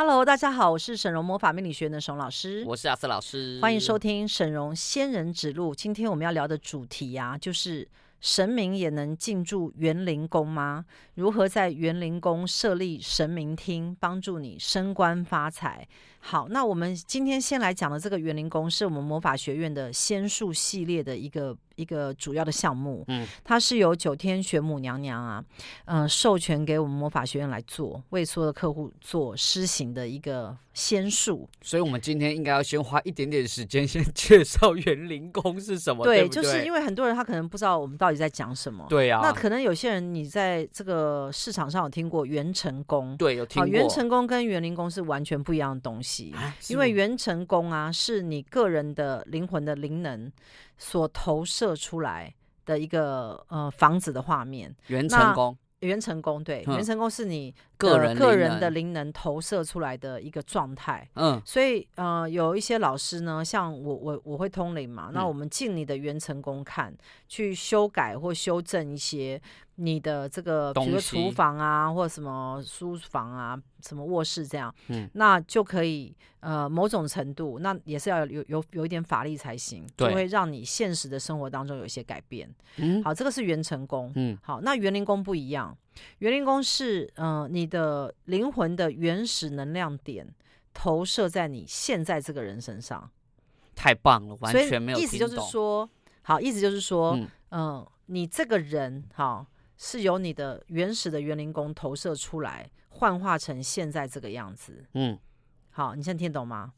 Hello，大家好，我是沈荣魔法命理学院的沈老师，我是阿斯老师，欢迎收听沈荣仙人指路。今天我们要聊的主题呀、啊，就是神明也能进驻园林宫吗？如何在园林宫设立神明厅，帮助你升官发财？好，那我们今天先来讲的这个园林宫，是我们魔法学院的仙术系列的一个。一个主要的项目，嗯，它是由九天玄母娘娘啊，嗯、呃，授权给我们魔法学院来做，为所有的客户做施行的一个仙术。所以，我们今天应该要先花一点点时间，先 介绍园林宫是什么。对，对对就是因为很多人他可能不知道我们到底在讲什么。对呀、啊。那可能有些人你在这个市场上有听过元成宫，对，有听过。元成宫跟园林宫是完全不一样的东西，因为元成功啊，是你个人的灵魂的灵能。所投射出来的一个呃房子的画面，元成功，元成功对，元成功是你个人个人的灵能投射出来的一个状态。嗯，所以呃有一些老师呢，像我我我会通灵嘛，嗯、那我们进你的元成功看，去修改或修正一些。你的这个，比如说厨房啊，或者什么书房啊，什么卧室这样，嗯，那就可以呃某种程度，那也是要有有有一点法力才行，对，就会让你现实的生活当中有一些改变。嗯，好，这个是元成功。嗯，好，那园林宫不一样，园林宫是呃你的灵魂的原始能量点投射在你现在这个人身上。太棒了，完全没有。意思就是说，好，意思就是说，嗯、呃，你这个人，好。是由你的原始的园林工投射出来，幻化成现在这个样子。嗯，好，你现在听得懂吗？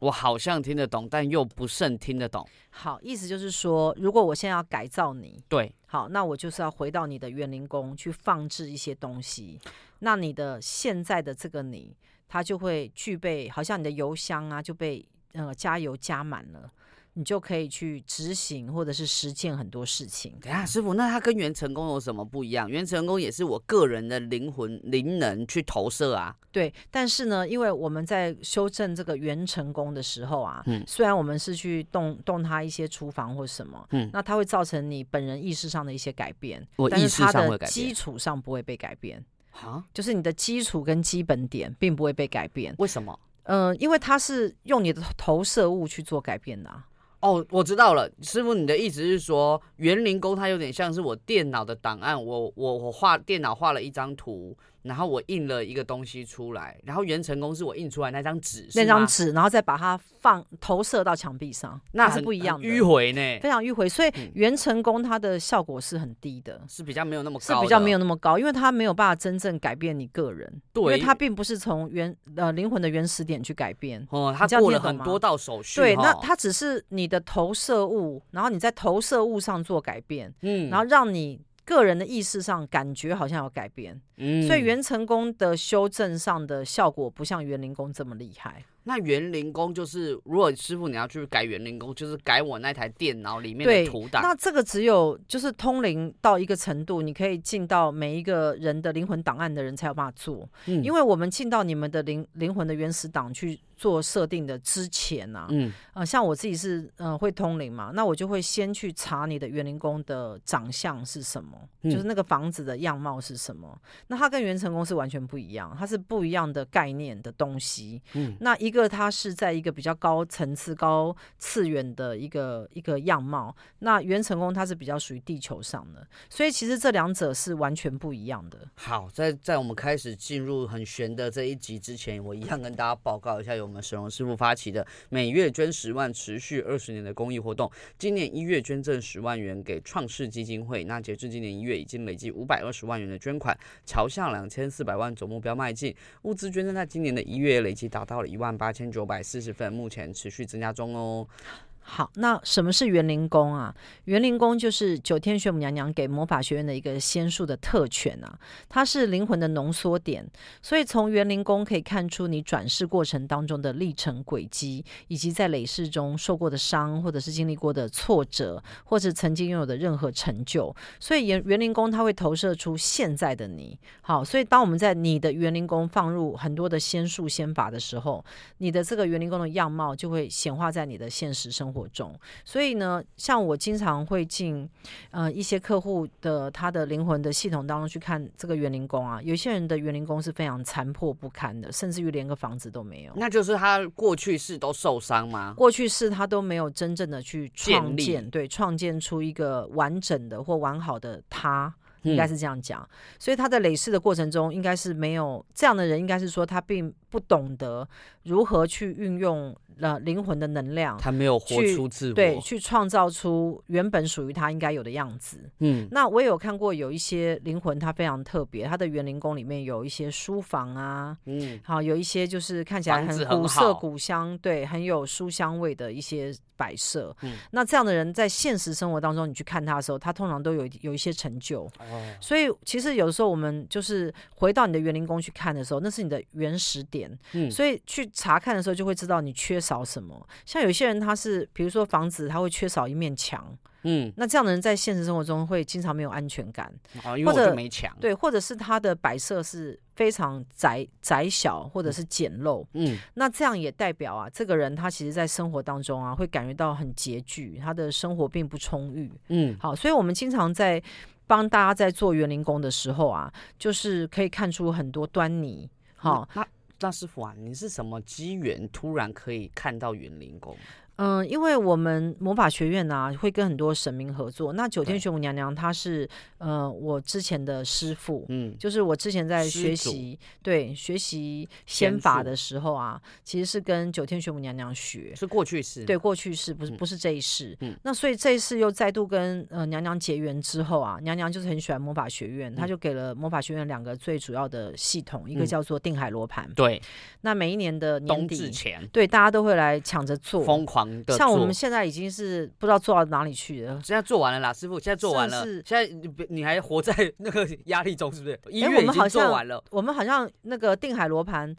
我好像听得懂，但又不甚听得懂。好，意思就是说，如果我现在要改造你，对，好，那我就是要回到你的园林宫去放置一些东西，那你的现在的这个你，它就会具备，好像你的油箱啊，就被呃加油加满了。你就可以去执行或者是实践很多事情。等下，师傅，那它跟原成功有什么不一样？原成功也是我个人的灵魂灵能去投射啊。对，但是呢，因为我们在修正这个原成功的时候啊，嗯，虽然我们是去动动它一些厨房或什么，嗯，那它会造成你本人意识上的一些改变，我意识上会改变，基础上不会被改变。就是你的基础跟基本点并不会被改变。为什么？嗯、呃，因为它是用你的投射物去做改变的啊。哦，我知道了，师傅，你的意思是说，园林工它有点像是我电脑的档案，我我我画电脑画了一张图。然后我印了一个东西出来，然后元成功是我印出来那张纸，那张纸，然后再把它放投射到墙壁上，那是不一样的，迂回呢，非常迂回。所以元成功它的效果是很低的，是比较没有那么高，是比较没有那么高，因为它没有办法真正改变你个人，对，因为它并不是从原呃灵魂的原始点去改变，哦，它过了很多道手续，对，那它只是你的投射物，然后你在投射物上做改变，嗯，然后让你。个人的意识上感觉好像有改变，嗯，所以元成功的修正上的效果不像园林工这么厉害。那园林工就是，如果师傅你要去改园林工，就是改我那台电脑里面的图档。那这个只有就是通灵到一个程度，你可以进到每一个人的灵魂档案的人才有办法做。嗯，因为我们进到你们的灵灵魂的原始档去做设定的之前啊，嗯，呃，像我自己是呃会通灵嘛，那我就会先去查你的园林工的长相是什么，嗯，就是那个房子的样貌是什么。那它跟元成功是完全不一样，它是不一样的概念的东西。嗯，那一个。个它是在一个比较高层次、高次元的一个一个样貌，那元成功它是比较属于地球上的，所以其实这两者是完全不一样的。好，在在我们开始进入很玄的这一集之前，我一样跟大家报告一下，由我们沈荣师傅发起的每月捐十万、持续二十年的公益活动。今年一月捐赠十万元给创世基金会，那截至今年一月已经累计五百二十万元的捐款，朝向两千四百万总目标迈进。物资捐赠在今年的一月累计达到了一万八。千九百四十份，目前持续增加中哦。好，那什么是元灵宫啊？元灵宫就是九天玄母娘娘给魔法学院的一个仙术的特权啊，它是灵魂的浓缩点，所以从元灵宫可以看出你转世过程当中的历程轨迹，以及在累世中受过的伤，或者是经历过的挫折，或者曾经拥有的任何成就。所以元元灵宫它会投射出现在的你。好，所以当我们在你的元灵宫放入很多的仙术仙法的时候，你的这个元灵宫的样貌就会显化在你的现实生活活中。所以呢，像我经常会进呃一些客户的他的灵魂的系统当中去看这个园林工啊，有些人的园林工是非常残破不堪的，甚至于连个房子都没有。那就是他过去世都受伤吗？过去世他都没有真正的去创建，对，创建出一个完整的或完好的他。应该是这样讲，所以他在累世的过程中，应该是没有这样的人，应该是说他并不懂得如何去运用了灵魂的能量，他没有活出自我，对，去创造出原本属于他应该有的样子。嗯，那我也有看过有一些灵魂，他非常特别，他的园林宫里面有一些书房啊，嗯，好，有一些就是看起来很古色古香，对，很有书香味的一些摆设。嗯，那这样的人在现实生活当中，你去看他的时候，他通常都有有一些成就。哦，所以其实有的时候我们就是回到你的园林宫去看的时候，那是你的原始点。嗯，所以去查看的时候，就会知道你缺少什么。像有些人，他是比如说房子，他会缺少一面墙。嗯，那这样的人在现实生活中会经常没有安全感。哦，因为我就没墙。对，或者是他的摆设是非常窄窄小，或者是简陋。嗯，那这样也代表啊，这个人他其实在生活当中啊，会感觉到很拮据，他的生活并不充裕。嗯，好，所以我们经常在帮大家在做园林工的时候啊，就是可以看出很多端倪。好，那。那师傅啊，你是什么机缘突然可以看到园林宫？嗯，因为我们魔法学院呢、啊，会跟很多神明合作。那九天玄母娘娘她是呃我之前的师傅，嗯，就是我之前在学习对学习仙法的时候啊，其实是跟九天玄母娘娘学，是过去式，对过去式，不是不是这一世。嗯，那所以这一世又再度跟呃娘娘结缘之后啊，娘娘就是很喜欢魔法学院，她、嗯、就给了魔法学院两个最主要的系统，嗯、一个叫做定海罗盘，对，那每一年的年底前，对大家都会来抢着做，疯狂。像我们现在已经是不知道做到哪里去了。现在做完了啦，师傅，现在做完了。是，现在你你还活在 那个压力中，是不是？一月已经做完了。我们好像那个定海罗盘。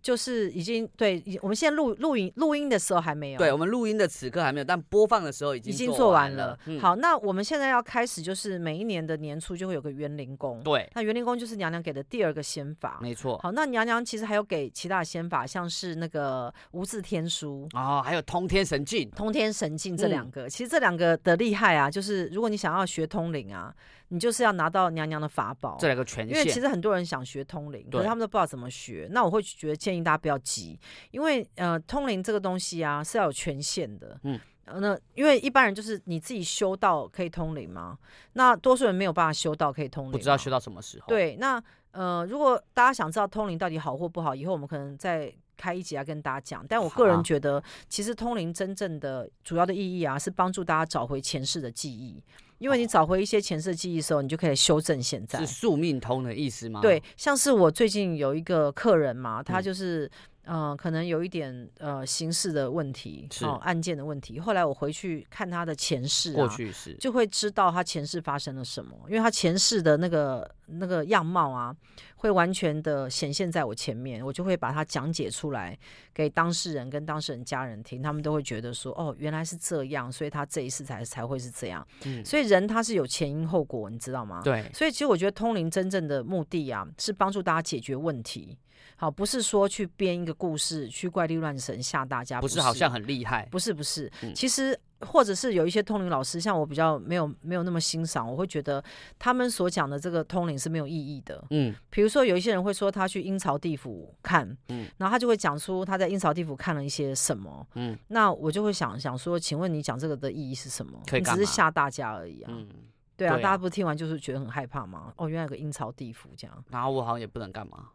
就是已经对，我们现在录录音录音的时候还没有。对，我们录音的此刻还没有，但播放的时候已经已经做完了。嗯、好，那我们现在要开始，就是每一年的年初就会有个园林宫。对，那园林宫就是娘娘给的第二个仙法。没错。好，那娘娘其实还有给其他的仙法，像是那个无字天书哦，还有通天神镜。通天神镜这两个，嗯、其实这两个的厉害啊，就是如果你想要学通灵啊。你就是要拿到娘娘的法宝，这两个权限。因为其实很多人想学通灵，可是他们都不知道怎么学。那我会觉得建议大家不要急，因为呃，通灵这个东西啊是要有权限的。嗯，那因为一般人就是你自己修道可以通灵吗？那多数人没有办法修道可以通灵，不知道修到什么时候。对，那呃，如果大家想知道通灵到底好或不好，以后我们可能再开一集来跟大家讲。但我个人觉得，其实通灵真正的主要的意义啊，是帮助大家找回前世的记忆。因为你找回一些前世记忆的时候，你就可以修正现在。是宿命通的意思吗？对，像是我最近有一个客人嘛，他就是嗯、呃，可能有一点呃刑事的问题，是、哦、案件的问题。后来我回去看他的前世、啊，过去是，就会知道他前世发生了什么，因为他前世的那个那个样貌啊。会完全的显现在我前面，我就会把它讲解出来给当事人跟当事人家人听，他们都会觉得说，哦，原来是这样，所以他这一世才才会是这样。嗯，所以人他是有前因后果，你知道吗？对。所以其实我觉得通灵真正的目的啊，是帮助大家解决问题，好，不是说去编一个故事去怪力乱神吓大家，不是，好像很厉害，不是不是，嗯，其实。或者是有一些通灵老师，像我比较没有没有那么欣赏，我会觉得他们所讲的这个通灵是没有意义的。嗯，比如说有一些人会说他去阴曹地府看，嗯，然后他就会讲出他在阴曹地府看了一些什么，嗯，那我就会想想说，请问你讲这个的意义是什么？你只是吓大家而已啊。嗯，对啊，对啊，大家不是听完就是觉得很害怕吗？哦，原来有个阴曹地府这样，然后我好像也不能干嘛。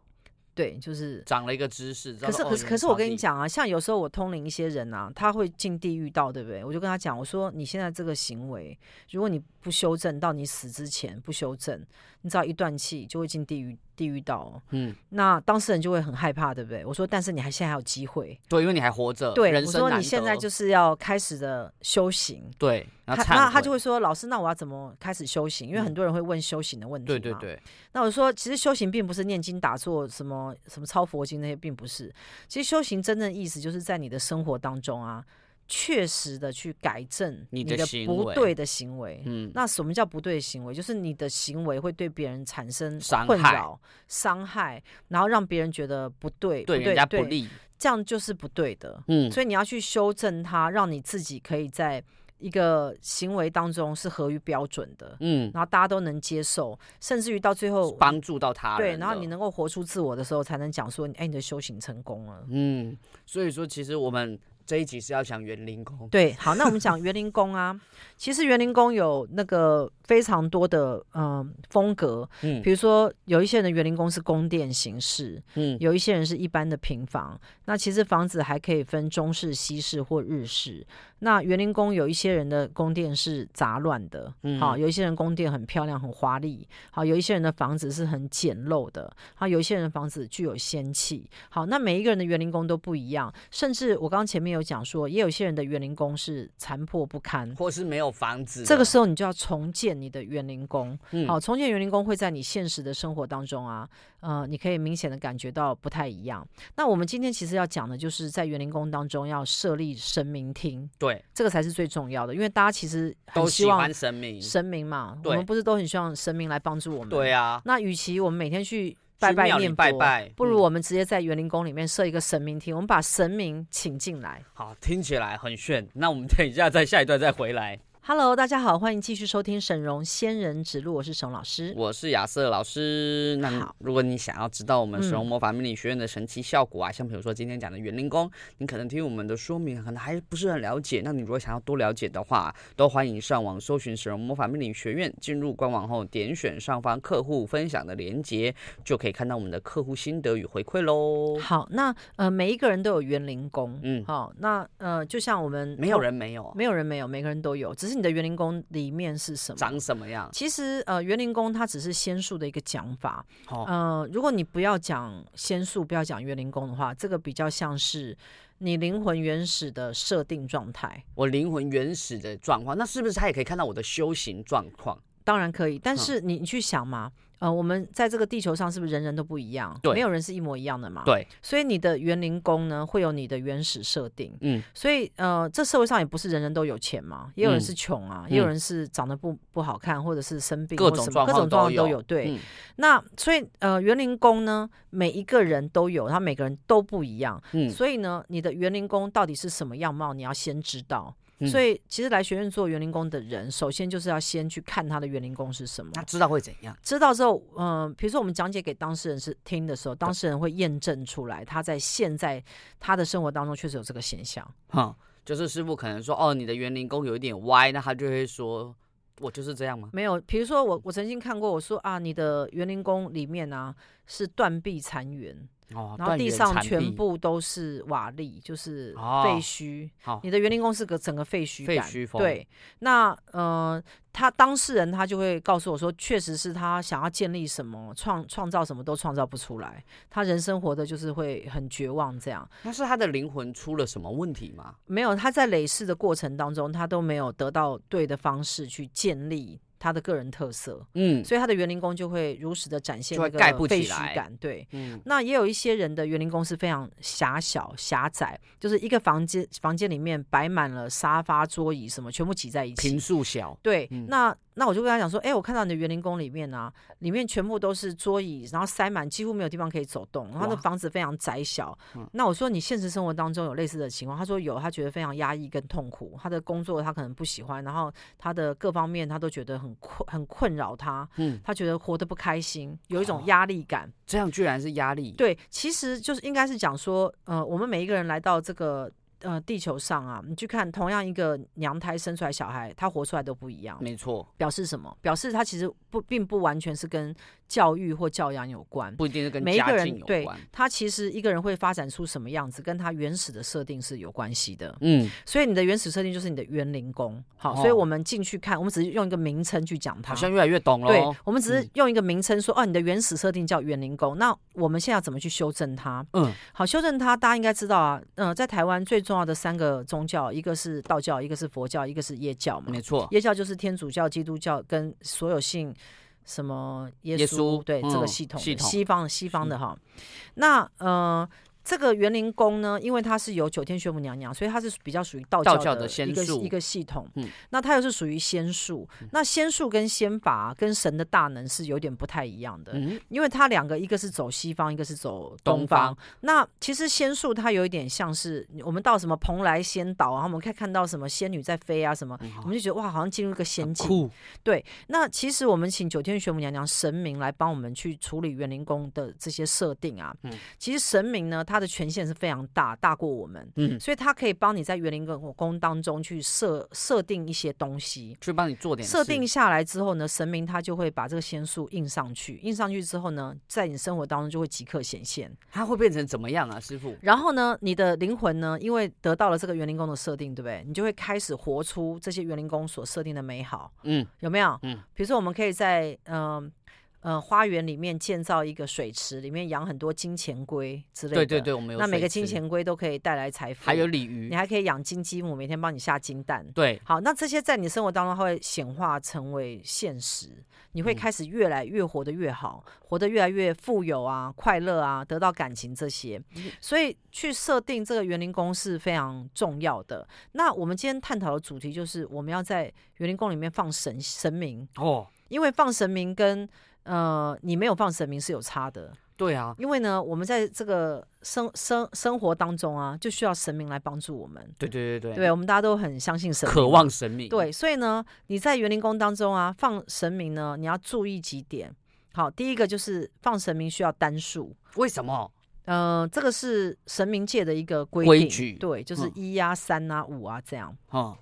对，就是长了一个知识。可是，可是，可是，我跟你讲啊，像有时候我通灵一些人啊，他会进地狱道，对不对？我就跟他讲，我说你现在这个行为，如果你不修正，到你死之前不修正，你只要一断气就会进地狱。地狱道，嗯，那当事人就会很害怕，对不对？我说，但是你还现在还有机会，对，因为你还活着。对，我说你现在就是要开始的修行，对。他那他就会说，老师，那我要怎么开始修行？因为很多人会问修行的问题嘛。对对对。那我说，其实修行并不是念经打坐，什么什么抄佛经那些，并不是。其实修行真正意思，就是在你的生活当中啊。确实的去改正你的不对的行为，嗯，那什么叫不对的行为？就是你的行为会对别人产生困扰、伤害，然后让别人觉得不对，对人家不利。这样就是不对的。嗯，所以你要去修正它，让你自己可以在一个行为当中是合于标准的。嗯，然后大家都能接受，甚至于到最后帮助到他。对，然后你能够活出自我的时候，才能讲说，哎，你的修行成功了。嗯，所以说其实我们。这一集是要讲园林宫，对，好，那我们讲园林宫啊。其实园林宫有那个非常多的嗯、呃、风格，嗯，比如说有一些人的园林宫是宫殿形式，嗯，有一些人是一般的平房。那其实房子还可以分中式、西式或日式。那园林宫有一些人的宫殿是杂乱的，嗯，好，有一些人宫殿很漂亮、很华丽，好，有一些人的房子是很简陋的，好，有一些人的房子具有仙气。好，那每一个人的园林宫都不一样，甚至我刚刚前面有讲说，也有些人的园林宫是残破不堪，或是没有房子。这个时候你就要重建你的园林宫，嗯，好，重建园林宫会在你现实的生活当中啊，呃，你可以明显的感觉到不太一样。那我们今天其实要讲的就是在园林宫当中要设立神明厅。对，这个才是最重要的，因为大家其实都希望神明，神明嘛，我们不是都很希望神明来帮助我们？对啊。那与其我们每天去拜拜念拜拜，不如我们直接在园林宫里面设一个神明厅，我们把神明请进来。好，听起来很炫。那我们等一下在下一段再回来。Hello，大家好，欢迎继续收听沈荣仙人指路，我是沈老师，我是亚瑟老师。那如果你想要知道我们沈荣魔法命理学院的神奇效果啊，嗯、像比如说今天讲的园林宫，你可能听我们的说明可能还不是很了解。那你如果想要多了解的话，都欢迎上网搜寻沈荣魔法命理学院，进入官网后点选上方客户分享的链接，就可以看到我们的客户心得与回馈喽。好，那呃每一个人都有园林宫，嗯，好，那呃就像我们没有人没有，没有人没有，每个人都有，只是。你的园林工里面是什么？长什么样？其实呃，园林工它只是仙术的一个讲法。哦、呃，如果你不要讲仙术，不要讲园林工的话，这个比较像是你灵魂原始的设定状态。我灵魂原始的状况，那是不是他也可以看到我的修行状况？当然可以，但是你你去想嘛。嗯呃，我们在这个地球上是不是人人都不一样？对，没有人是一模一样的嘛。对，所以你的园林工呢，会有你的原始设定。嗯，所以呃，这社会上也不是人人都有钱嘛，也有人是穷啊，嗯、也有人是长得不不好看，或者是生病，各种状况各种状况都有。对，嗯、那所以呃，园林工呢，每一个人都有，他每个人都不一样。嗯，所以呢，你的园林工到底是什么样貌，你要先知道。所以，其实来学院做园林工的人，首先就是要先去看他的园林工是什么。他知道会怎样？知道之后，嗯、呃，比如说我们讲解给当事人是听的时候，当事人会验证出来，他在现在他的生活当中确实有这个现象。哈，就是师傅可能说，哦，你的园林工有一点歪，那他就会说，我就是这样吗？没有，比如说我我曾经看过，我说啊，你的园林工里面呢、啊、是断壁残垣。哦，然后地上全部都是瓦砾，就是废墟。你的园林宫是个整个废墟感。废墟风。对，那呃，他当事人他就会告诉我说，确实是他想要建立什么，创创造什么都创造不出来，他人生活的就是会很绝望这样。那是他的灵魂出了什么问题吗？没有，他在累世的过程当中，他都没有得到对的方式去建立。他的个人特色，嗯，所以他的园林工就会如实的展现那个废墟感，对，嗯，那也有一些人的园林工是非常狭小狭窄，就是一个房间房间里面摆满了沙发桌椅什么，全部挤在一起，平数小，对，嗯、那。那我就跟他讲说，哎、欸，我看到你的园林宫里面啊，里面全部都是桌椅，然后塞满，几乎没有地方可以走动，然后那房子非常窄小。嗯、那我说你现实生活当中有类似的情况？他说有，他觉得非常压抑跟痛苦，他的工作他可能不喜欢，然后他的各方面他都觉得很困，很困扰他。嗯，他觉得活得不开心，有一种压力感。哦、这样居然是压力？对，其实就是应该是讲说，呃，我们每一个人来到这个。呃，地球上啊，你去看同样一个娘胎生出来小孩，他活出来都不一样。没错，表示什么？表示他其实不并不完全是跟教育或教养有关，不一定是跟每一个人对他其实一个人会发展出什么样子，跟他原始的设定是有关系的。嗯，所以你的原始设定就是你的园林宫。好，所以我们进去看，我们只是用一个名称去讲它，好像越来越懂了。对，我们只是用一个名称说，哦，你的原始设定叫园林宫。那我们现在要怎么去修正它？嗯，好，修正它，大家应该知道啊。嗯，在台湾最重要的三个。宗教，一个是道教，一个是佛教，一个是耶教嘛。没错，耶教就是天主教、基督教跟所有信什么耶稣，对、嗯、这个系统，系统西方西方的哈。嗯、那呃，这个园林宫呢，因为它是有九天玄母娘娘，所以它是比较属于道教的一个一个系统。嗯，那它又是属于仙术，那仙术跟仙法跟神的大能是有点不太一样的，嗯，因为它两个一个是走西方，一个是走东方。东方。那其实仙术它有一点像是我们到什么蓬莱仙岛然后，我们可以看到什么仙女在飞啊什么，嗯，我们就觉得哇，好像进入一个仙境。对，那其实我们请九天玄母娘娘神明来帮我们去处理园林宫的这些设定啊，嗯，其实神明呢，他它的权限是非常大，大过我们，嗯，所以它可以帮你在园林跟火宫当中去设设定一些东西，去帮你做点设定下来之后呢，神明他就会把这个仙术印上去，印上去之后呢，在你生活当中就会即刻显现。它会变成怎么样啊，师傅？然后呢，你的灵魂呢，因为得到了这个园林宫的设定，对不对？你就会开始活出这些园林宫所设定的美好，嗯，有没有？嗯，比如说我们可以在嗯。呃呃，花园里面建造一个水池，里面养很多金钱龟之类的。对对对，我们有。那每个金钱龟都可以带来财富。还有鲤鱼，你还可以养金鸡母，每天帮你下金蛋。对，好，那这些在你生活当中会显化成为现实，你会开始越来越活得越好，嗯、活得越来越富有啊，快乐啊，得到感情这些。所以去设定这个园林宫是非常重要的。那我们今天探讨的主题就是我们要在园林宫里面放神神明哦，因为放神明跟呃，你没有放神明是有差的，对啊，因为呢，我们在这个生生生活当中啊，就需要神明来帮助我们。对对对对，对，我们大家都很相信神明，渴望神明。对，所以呢，你在园林宫当中啊，放神明呢，你要注意几点。好，第一个就是放神明需要单数，为什么？呃，这个是神明界的一个规定，规矩。对，就是一啊、三啊、五啊这样。嗯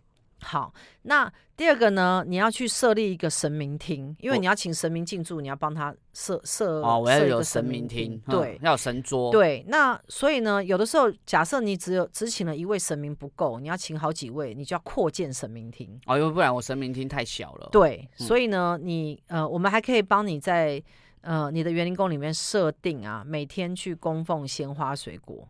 好，那第二个呢？你要去设立一个神明厅，因为你要请神明进驻，你要帮他设设哦，我要有神明厅，对，要有神桌，对。那所以呢，有的时候假设你只有只请了一位神明不够，你要请好几位，你就要扩建神明厅哦，因为不然我神明厅太小了。对，所以呢，你呃，我们还可以帮你在呃你的园林宫里面设定啊，每天去供奉鲜花水果。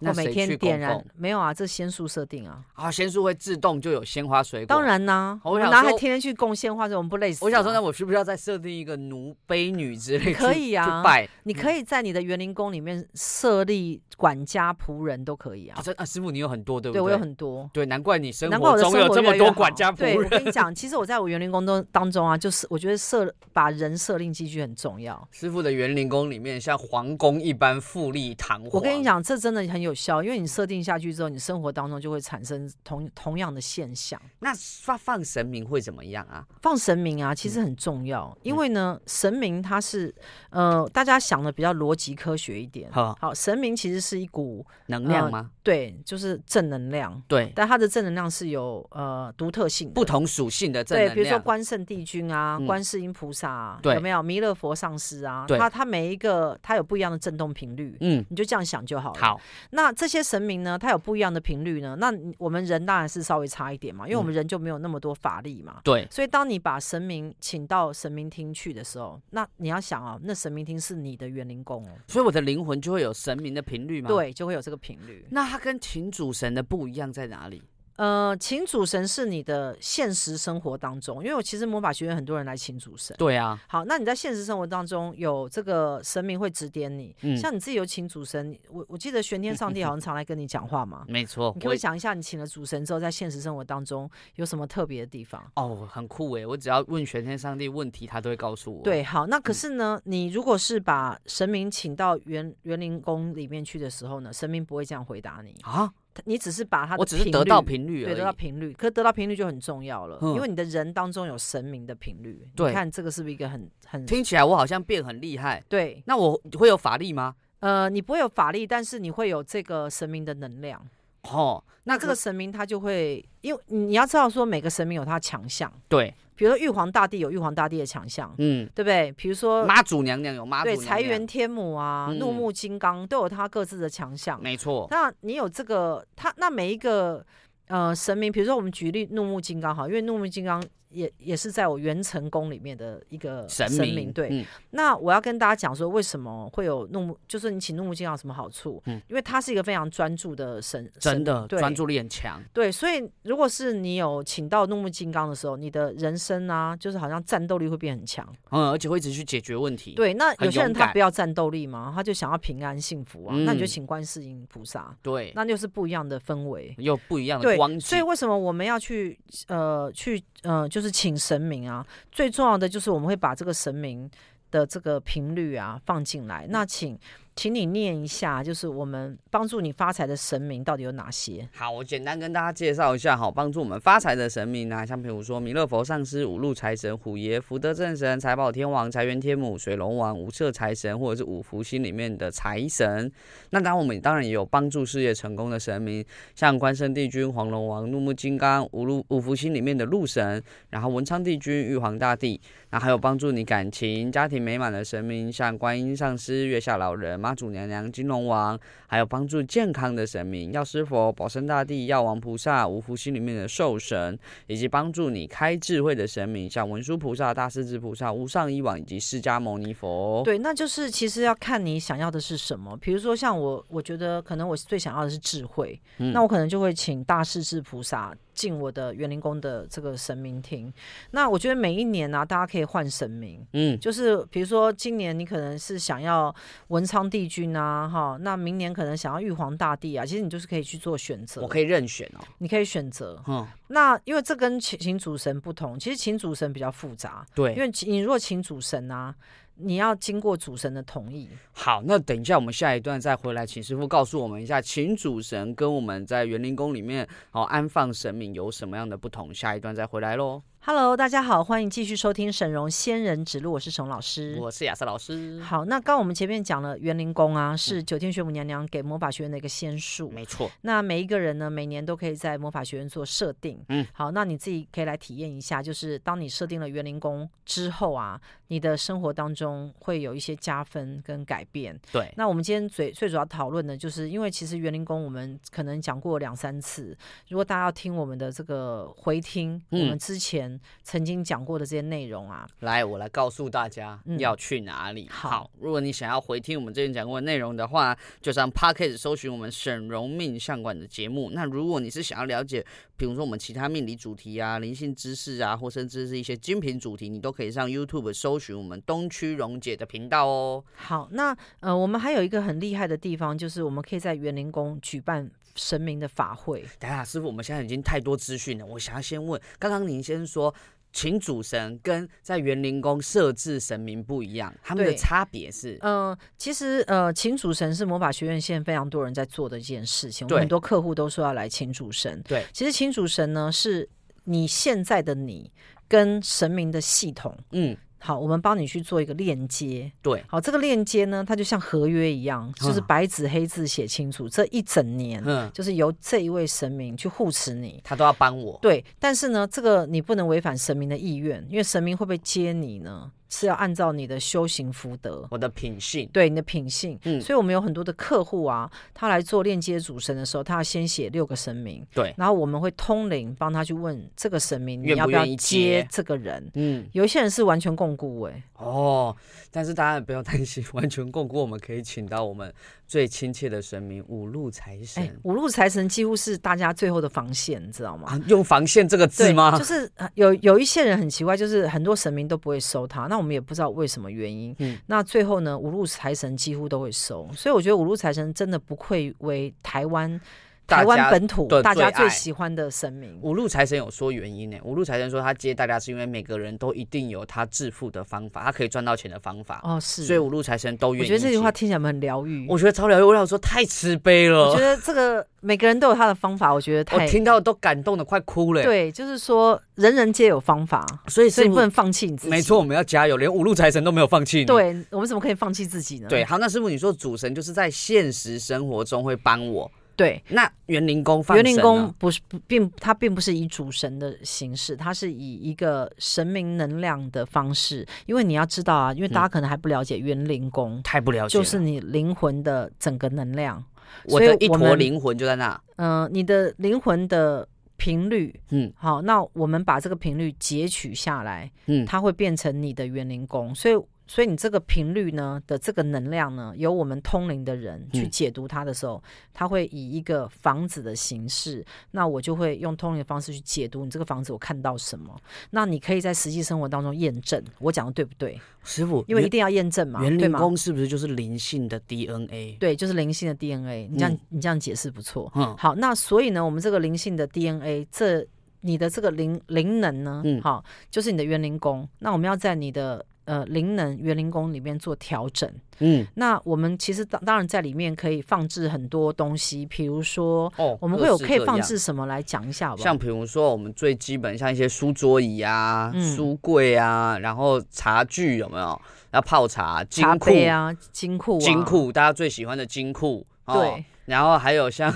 我每天点燃没有啊？这仙术设定啊！啊，仙术会自动就有鲜花水果。当然啦、啊，我哪还天天去供鲜花，我们不累死、啊？我想说，那我是不是要再设定一个奴婢女之类的？可以啊，拜。你可以在你的园林宫里面设立管家仆人都可以啊。啊，师傅你有很多对不对？对，我有很多。对，难怪你生活中有这么多管家仆人。对，我跟你讲，其实我在我园林宫中当中啊，就是我觉得设把人设定进去很重要。师傅的园林宫里面像皇宫一般富丽堂皇。我跟你讲，这真的很有效，因为你设。定下去之后，你生活当中就会产生同同样的现象。那放放神明会怎么样啊？放神明啊，其实很重要，嗯、因为呢，神明它是呃，大家想的比较逻辑科学一点。好，好，神明其实是一股能量吗？呃、对，就是正能量。对，但它的正能量是有呃独特性，不同属性的正能量。对，比如说关圣帝君啊，嗯、观世音菩萨啊，对有没有弥勒佛上师啊？对，它它每一个它有不一样的震动频率。嗯，你就这样想就好了。好，那这些神明。呢，它有不一样的频率呢。那我们人当然是稍微差一点嘛，因为我们人就没有那么多法力嘛。对，所以当你把神明请到神明厅去的时候，那你要想哦，那神明厅是你的园林宫哦，所以我的灵魂就会有神明的频率嘛？对，就会有这个频率。那它跟群主神的不一样在哪里？呃，请主神是你的现实生活当中，因为我其实魔法学院很多人来请主神。对啊。好，那你在现实生活当中有这个神明会指点你，嗯、像你自己有请主神，我我记得玄天上帝好像常来跟你讲话嘛。没错。你可以讲一下你请了主神之后，在现实生活当中有什么特别的地方？哦，很酷诶，我只要问玄天上帝问题，他都会告诉我。对，好，那可是呢，嗯、你如果是把神明请到园园林宫里面去的时候呢，神明不会这样回答你啊。你只是把它的，我只是得到频率，对，得到频率，可是得到频率就很重要了，嗯、因为你的人当中有神明的频率。对，你看这个是不是一个很很听起来我好像变很厉害？对，那我会有法力吗？呃，你不会有法力，但是你会有这个神明的能量。哦，那这个神明他就会，因为你要知道说每个神明有他强项。对。比如说玉皇大帝有玉皇大帝的强项，嗯，对不对？比如说妈祖娘娘有妈祖娘娘，对，财源天母啊，嗯、怒目金刚都有他各自的强项，没错。那你有这个，他那每一个呃神明，比如说我们举例怒目金刚哈，因为怒目金刚也也是在我元成宫里面的一个神明。对，嗯、那我要跟大家讲说，为什么会有怒目？就是你请怒目金刚有什么好处？嗯，因为他是一个非常专注的神，真的专注力很强。对，所以如果是你有请到怒目金刚的时候，你的人生啊，就是好像战斗力会变很强。嗯，而且会一直去解决问题。对，那有些人他不要战斗力嘛，他就想要平安幸福啊，嗯、那你就请观世音菩萨。对，那就是不一样的氛围，又不一样的光景。所以为什么我们要去呃去呃就就是请神明啊？最重要的就是我们会把这个神明的这个频率啊放进来。那请。请你念一下，就是我们帮助你发财的神明到底有哪些？好，我简单跟大家介绍一下，好，帮助我们发财的神明啊，像比如说弥勒佛上师、五路财神、虎爷、福德正神、财宝天王、财源天母、水龙王、五色财神，或者是五福星里面的财神。那当然，我们当然也有帮助事业成功的神明，像关圣帝君、黄龙王、怒目金刚、五路五福星里面的路神，然后文昌帝君、玉皇大帝，那还有帮助你感情、家庭美满的神明，像观音上师、月下老人。妈祖娘娘、金龙王，还有帮助健康的神明，药师佛、保生大帝、药王菩萨、五福星里面的寿神，以及帮助你开智慧的神明，像文殊菩萨、大势至菩萨、无上医王以及释迦牟尼佛。对，那就是其实要看你想要的是什么。比如说像我，我觉得可能我最想要的是智慧，嗯、那我可能就会请大势至菩萨。进我的园林宫的这个神明厅，那我觉得每一年呢、啊，大家可以换神明，嗯，就是比如说今年你可能是想要文昌帝君啊，哈，那明年可能想要玉皇大帝啊，其实你就是可以去做选择，我可以任选哦，你可以选择，嗯，那因为这跟请请主神不同，其实请主神比较复杂，对，因为你如果请主神啊。你要经过主神的同意。好，那等一下我们下一段再回来，请师傅告诉我们一下，请主神跟我们在园林宫里面哦安放神明有什么样的不同？下一段再回来喽。Hello，大家好，欢迎继续收听沈荣仙人指路，我是沈老师，我是亚瑟老师。好，那刚刚我们前面讲了园林宫啊，是九天玄母娘娘给魔法学院的一个仙术，没错。那每一个人呢，每年都可以在魔法学院做设定。嗯，好，那你自己可以来体验一下，就是当你设定了园林宫之后啊，你的生活当中会有一些加分跟改变。对。那我们今天最最主要讨论的，就是因为其实园林宫我们可能讲过两三次，如果大家要听我们的这个回听，嗯、我们之前曾经讲。过的这些内容啊，来，我来告诉大家要去哪里。嗯、好，好，如果你想要回听我们之前讲过的内容的话，就上 Podcast 搜寻我们沈荣命相馆的节目。那如果你是想要了解，比如说我们其他命理主题啊、灵性知识啊，或甚至是一些精品主题，你都可以上 YouTube 搜寻我们东区荣姐的频道哦。好，那呃，我们还有一个很厉害的地方，就是我们可以在园林宫举办神明的法会。等下，师傅，我们现在已经太多资讯了，我想要先问，刚刚您先说。请主神跟在园林宫设置神明不一样，他们的差别是，嗯、呃，其实呃，请主神是魔法学院现在非常多人在做的一件事情，我们很多客户都说要来请主神。对，其实请主神呢，是你现在的你跟神明的系统，嗯。好，我们帮你去做一个链接。对，好，这个链接呢，它就像合约一样，就是白纸黑字写清楚，嗯、这一整年，嗯，就是由这一位神明去护持你，他都要帮我。对，但是呢，这个你不能违反神明的意愿，因为神明会不会接你呢？是要按照你的修行福德，我的品性，对你的品性，嗯，所以我们有很多的客户啊，他来做链接主神的时候，他要先写六个神明，对，然后我们会通灵帮他去问这个神明，你要不要接这个人？嗯，有一些人是完全共顾哎，哦，但是大家也不要担心，完全共顾，我们可以请到我们。最亲切的神明五路财神，欸，五路财神几乎是大家最后的防线，你知道吗？啊，用防线这个字吗？就是有有一些人很奇怪，就是很多神明都不会收他，那我们也不知道为什么原因。嗯，那最后呢，五路财神几乎都会收，所以我觉得五路财神真的不愧为台湾。台湾本土大家最喜欢的神明五路财神有说原因呢？五路财神说他接大家是因为每个人都一定有他致富的方法，他可以赚到钱的方法哦，是，所以五路财神都愿意。我觉得这句话听起来很疗愈，我觉得超疗愈。我想说太慈悲了，我觉得这个每个人都有他的方法，我觉得太我听到都感动的快哭了。对，就是说人人皆有方法，所以所以你不能放弃你自己。没错，我们要加油，连五路财神都没有放弃你。对，我们怎么可以放弃自己呢？对，好，那师傅你说主神就是在现实生活中会帮我。对，那园林宫，员林宫不是不并它并不是以主神的形式，它是以一个神明能量的方式。因为你要知道啊，因为大家可能还不了解园林宫，嗯，太不了解，就是你灵魂的整个能量。我的一坨灵魂就在那。嗯、呃，你的灵魂的频率，嗯，好，那我们把这个频率截取下来，嗯，它会变成你的园林宫，所以。所以你这个频率呢的这个能量呢，由我们通灵的人去解读它的时候，它会以一个房子的形式，那我就会用通灵的方式去解读你这个房子我看到什么。那你可以在实际生活当中验证我讲的对不对，师傅？因为一定要验证嘛。员灵宫是不是就是灵性的 DNA？对，就是灵性的 DNA。你这样、嗯、你这样解释不错。嗯，好，那所以呢，我们这个灵性的 DNA，这你的这个灵灵能呢，嗯，好，就是你的员灵宫。那我们要在你的。呃，灵能园林宫里面做调整，嗯，那我们其实当当然在里面可以放置很多东西，比如说，哦，我们会有可以放置什么来讲一下吧？像比如说我们最基本像一些书桌椅啊、嗯、书柜啊，然后茶具有没有？要泡茶金库啊，金库、啊，金库，大家最喜欢的金库，哦、对。然后还有像，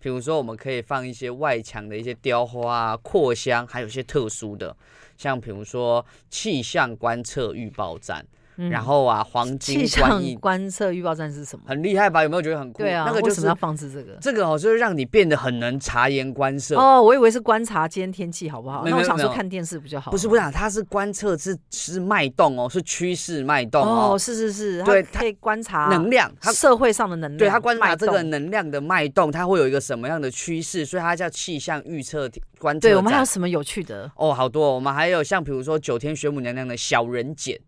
比如说我们可以放一些外墙的一些雕花啊、扩香，还有一些特殊的。像比如说气象观测预报站，嗯、然后啊黄金气象观测预报站是什么？很厉害吧？有没有觉得很酷？对啊，那个就是为什么要放置这个？这个哦，就是让你变得很能察言观色。哦，我以为是观察今天天气好不好？那我想说看电视不就好。不是不是，它是观测是是脉动哦，是趋势脉动哦，哦。是是是，对，它可以观察能量，它社会上的能量。对，它观察这个能量的脉动，它会有一个什么样的趋势？所以它叫气象预测观测。对，我们还有什么有趣的？哦，好多、哦。我们还有像比如说九天玄母娘娘的小人剪。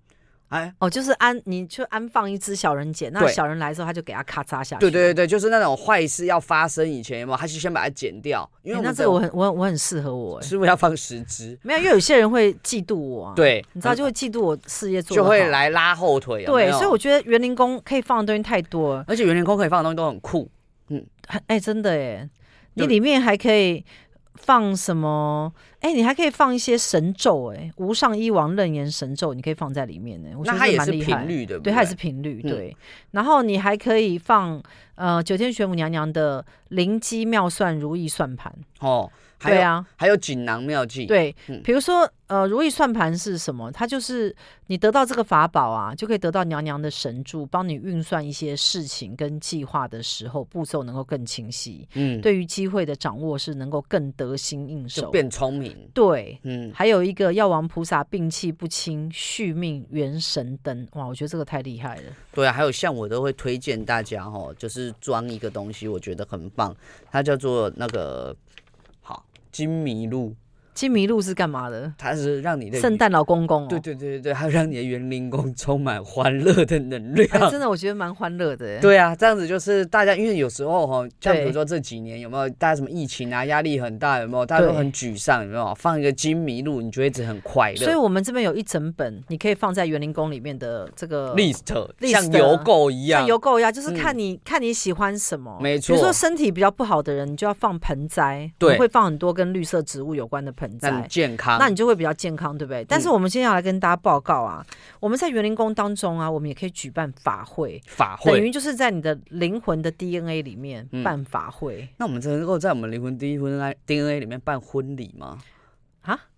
哎，哦，就是安，你就安放一只小人剪，那小人来的时候，他就给他咔嚓下去。对对对对，就是那种坏事要发生以前，有没有？他就先把它剪掉。因为、欸、那这个我很我我很适合我，师傅要放十只。没有，因为有些人会嫉妒我、啊，对，你知道就会嫉妒我事业做，就会来拉后腿有有。对，所以我觉得园林工可以放的东西太多了，而且园林工可以放的东西都很酷。嗯，哎、欸，真的耶，你里面还可以。放什么？哎、欸，你还可以放一些神咒、欸，哎，无上一王楞严神咒，你可以放在里面呢、欸。我觉得它也是频率的，对，它也是频率，对。嗯、然后你还可以放呃九天玄母娘娘的灵机妙算如意算盘哦。对啊，还有锦囊妙计。对，比如说，呃，如意算盘是什么？它就是你得到这个法宝啊，就可以得到娘娘的神助，帮你运算一些事情跟计划的时候，步骤能够更清晰。嗯，对于机会的掌握是能够更得心应手，变聪明。对，嗯，还有一个药王菩萨病气不侵，续命元神灯。哇，我觉得这个太厉害了。对啊，还有像我都会推荐大家哦，就是装一个东西，我觉得很棒，它叫做那个。金迷路。金麋鹿是干嘛的？它是让你的圣诞老公公、哦。对对对对对，它让你的园林宫充满欢乐的能量。哎、真的，我觉得蛮欢乐的。对啊，这样子就是大家，因为有时候哈，像比如说这几年有没有大家什么疫情啊，压力很大，有没有？大家都很沮丧，有没有？放一个金麋鹿，你就会一直很快乐。所以我们这边有一整本，你可以放在园林宫里面的这个 list，像邮购一样，像邮购一样，就是看你、嗯、看你喜欢什么。没错。比如说身体比较不好的人，你就要放盆栽，对，会放很多跟绿色植物有关的盆栽，很健康。那你就会比较健康，对不对？但是我们今天要来跟大家报告啊，嗯、我们在园林宫当中啊，我们也可以举办法会，法会等于就是在你的灵魂的 DNA 里面办法会。嗯、那我们能够在我们灵魂 DNA DNA 里面办婚礼吗？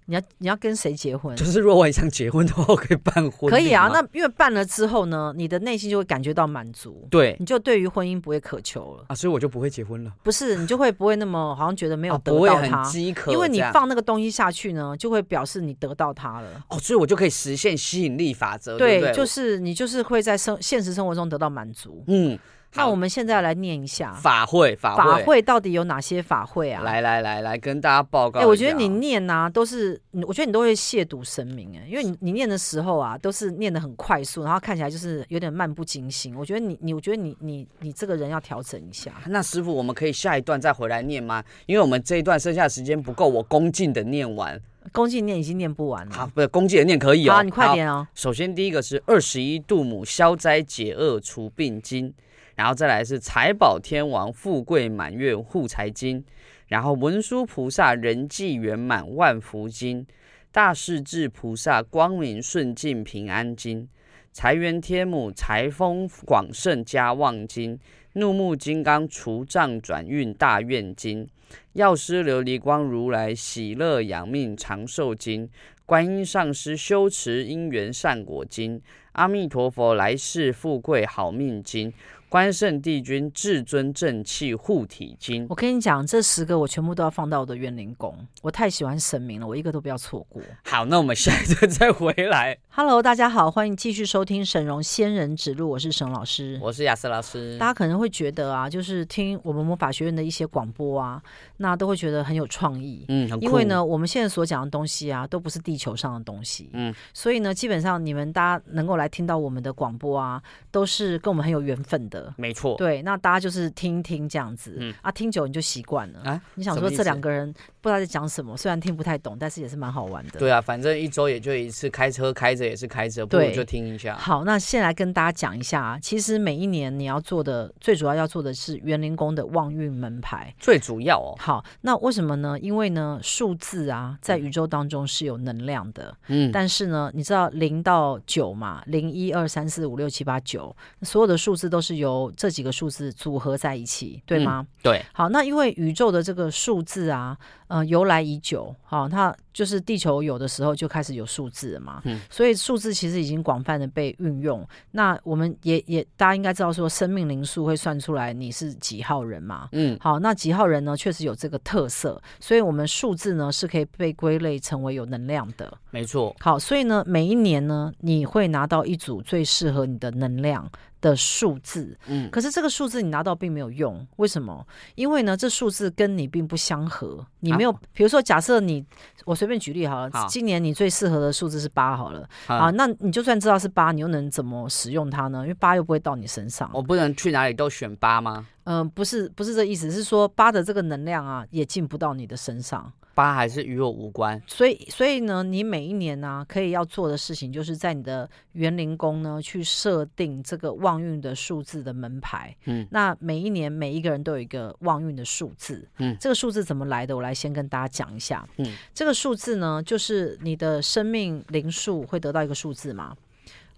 啊？你要你要跟谁结婚？就是如果我想结婚的话，我可以办婚。可以啊，那因为办了之后呢，你的内心就会感觉到满足，对，你就对于婚姻不会渴求了啊，所以我就不会结婚了。不是，你就会不会那么好像觉得没有得到它，啊、不会很饥渴，因为你放那个东西下去呢，就会表示你得到它了。哦，所以我就可以实现吸引力法则，对，对，对，就是你就是会在生现实生活中得到满足，嗯。那我们现在来念一下法会，法会，法会到底有哪些法会啊？来来来来，跟大家报告。哎、欸，我觉得你念呐、啊，都是，我觉得你都会亵渎神明哎，因为你你念的时候啊，都是念的很快速，然后看起来就是有点漫不经心。我觉得你你，我觉得你你你这个人要调整一下。那师傅，我们可以下一段再回来念吗？因为我们这一段剩下的时间不够，我恭敬的念完。恭敬念已经念不完了。好，不是恭敬的念可以哦。好，你快点哦。首先第一个是二十一度母消灾解厄除病经。然后再来是财宝天王富贵满月护财经，然后文殊菩萨人际圆满万福经，大势至菩萨光明顺境平安经，财源天母财丰广盛家旺经，怒目金刚除障转运大愿经，药师琉璃光如来喜乐养命长寿经，观音上师修持因缘善果经，阿弥陀佛来世富贵好命经。关圣帝君至尊正气护体经。我跟你讲，这十个我全部都要放到我的园林宫。我太喜欢神明了，我一个都不要错过。好，那我们下一次再回来。Hello，大家好，欢迎继续收听沈荣仙人指路，我是沈老师，我是亚瑟老师。大家可能会觉得啊，就是听我们魔法学院的一些广播啊，那都会觉得很有创意。嗯，因为呢，我们现在所讲的东西啊，都不是地球上的东西。嗯，所以呢，基本上你们大家能够来听到我们的广播啊，都是跟我们很有缘分的。没错。对，那大家就是听一听这样子。嗯啊，听久你就习惯了。啊，你想说这两个人不知道在讲什么，虽然听不太懂，但是也是蛮好玩的。对啊，反正一周也就一次，开车开着也是开着，不如就听一下。好，那先来跟大家讲一下啊，其实每一年你要做的最主要要做的是园林宫的旺运门牌。最主要哦。好，那为什么呢？因为呢，数字啊，在宇宙当中是有能量的。嗯。但是呢，你知道零到九嘛？零一二三四五六七八九，所有的数字都是由这几个数字组合在一起，对吗？嗯、对。好，那因为宇宙的这个数字啊，呃，由来已久。好，它就是地球有的时候就开始有数字了嘛。嗯。所以数字其实已经广泛的被运用。那我们也也大家应该知道说，生命灵数会算出来你是几号人嘛？嗯。好，那几号人呢？确实有这个特色，所以我们数字呢是可以被归类成为有能量的。没错。好，所以呢，每一年呢，你会拿到一组最适合你的能量的数字。嗯。可是这个数字你拿到并没有用，为什么？因为呢，这数字跟你并不相合。你没有，啊、比如说，假设你，我随便举例好了，好，今年你最适合的数字是八好了。啊，那你就算知道是八，你又能怎么使用它呢？因为八又不会到你身上。我不能去哪里都选八吗？嗯、呃，不是，不是这意思，是说八的这个能量啊，也进不到你的身上。八还是与我无关，所以所以呢，你每一年呢、啊，可以要做的事情，就是在你的园林宫呢，去设定这个旺运的数字的门牌。嗯，那每一年每一个人都有一个旺运的数字。嗯，这个数字怎么来的？我来先跟大家讲一下。嗯，这个数字呢，就是你的生命灵数会得到一个数字嘛，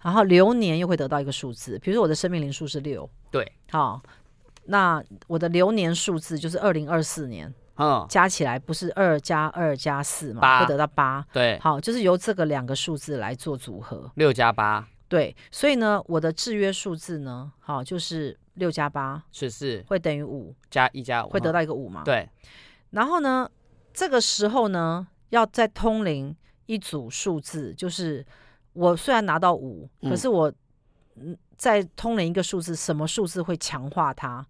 然后流年又会得到一个数字。比如说我的生命灵数是六，对，好，那我的流年数字就是二零二四年。嗯，加起来不是二加二加四嘛，会得到八。对，好，就是由这个两个数字来做组合。六加八。对，所以呢，我的制约数字呢，好，就是六加八，十四，会等于五，加一加五，会得到一个五嘛？对。然后呢，这个时候呢，要再通灵一组数字，就是我虽然拿到五，可是我嗯，再通灵一个数字，什么数字会强化它？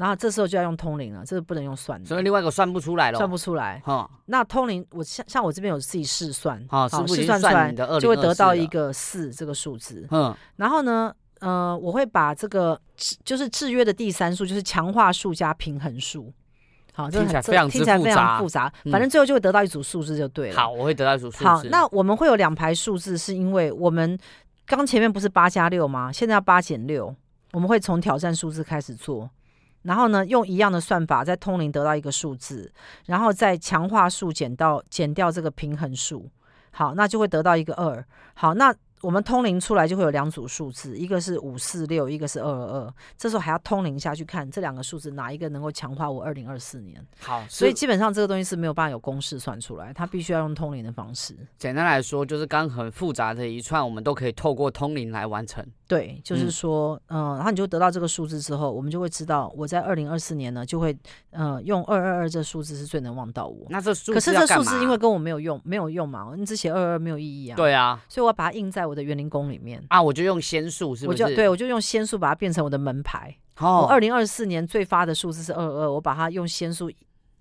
然后这时候就要用通灵了，这个不能用算的。所以另外一个算不出来了，算不出来。哈、哦，那通灵，我像像我这边有自己试算，好、哦，试算出来就会得到一个四这个数字。嗯，然后呢，呃，我会把这个就是制约的第三数，就是强化数加平衡数。好，这听起来非常听起来非常复杂，嗯、反正最后就会得到一组数字就对了。好，我会得到一组数字。好，那我们会有两排数字，是因为我们刚前面不是八加六吗？现在要八减六，我们会从挑战数字开始做。然后呢，用一样的算法，在通灵得到一个数字，然后再强化数减到减掉这个平衡数，好，那就会得到一个二。好，那。我们通灵出来就会有两组数字，一个是五四六，一个是二二二。这时候还要通灵下去看这两个数字哪一个能够强化我二零二四年。好，所以基本上这个东西是没有办法有公式算出来，它必须要用通灵的方式。简单来说，就是刚很复杂的一串，我们都可以透过通灵来完成。对，就是说，嗯、呃，然后你就得到这个数字之后，我们就会知道我在二零二四年呢，就会呃用二二二这数字是最能望到我。那这数字可是这数字因为跟我没有用，没有用嘛，你只写二二没有意义啊。对啊，所以我要把它印在我的园林宫里面啊，我就用仙术，是不是？我就对，我就用仙术把它变成我的门牌。哦，二零二四年最发的数字是二二，我把它用仙术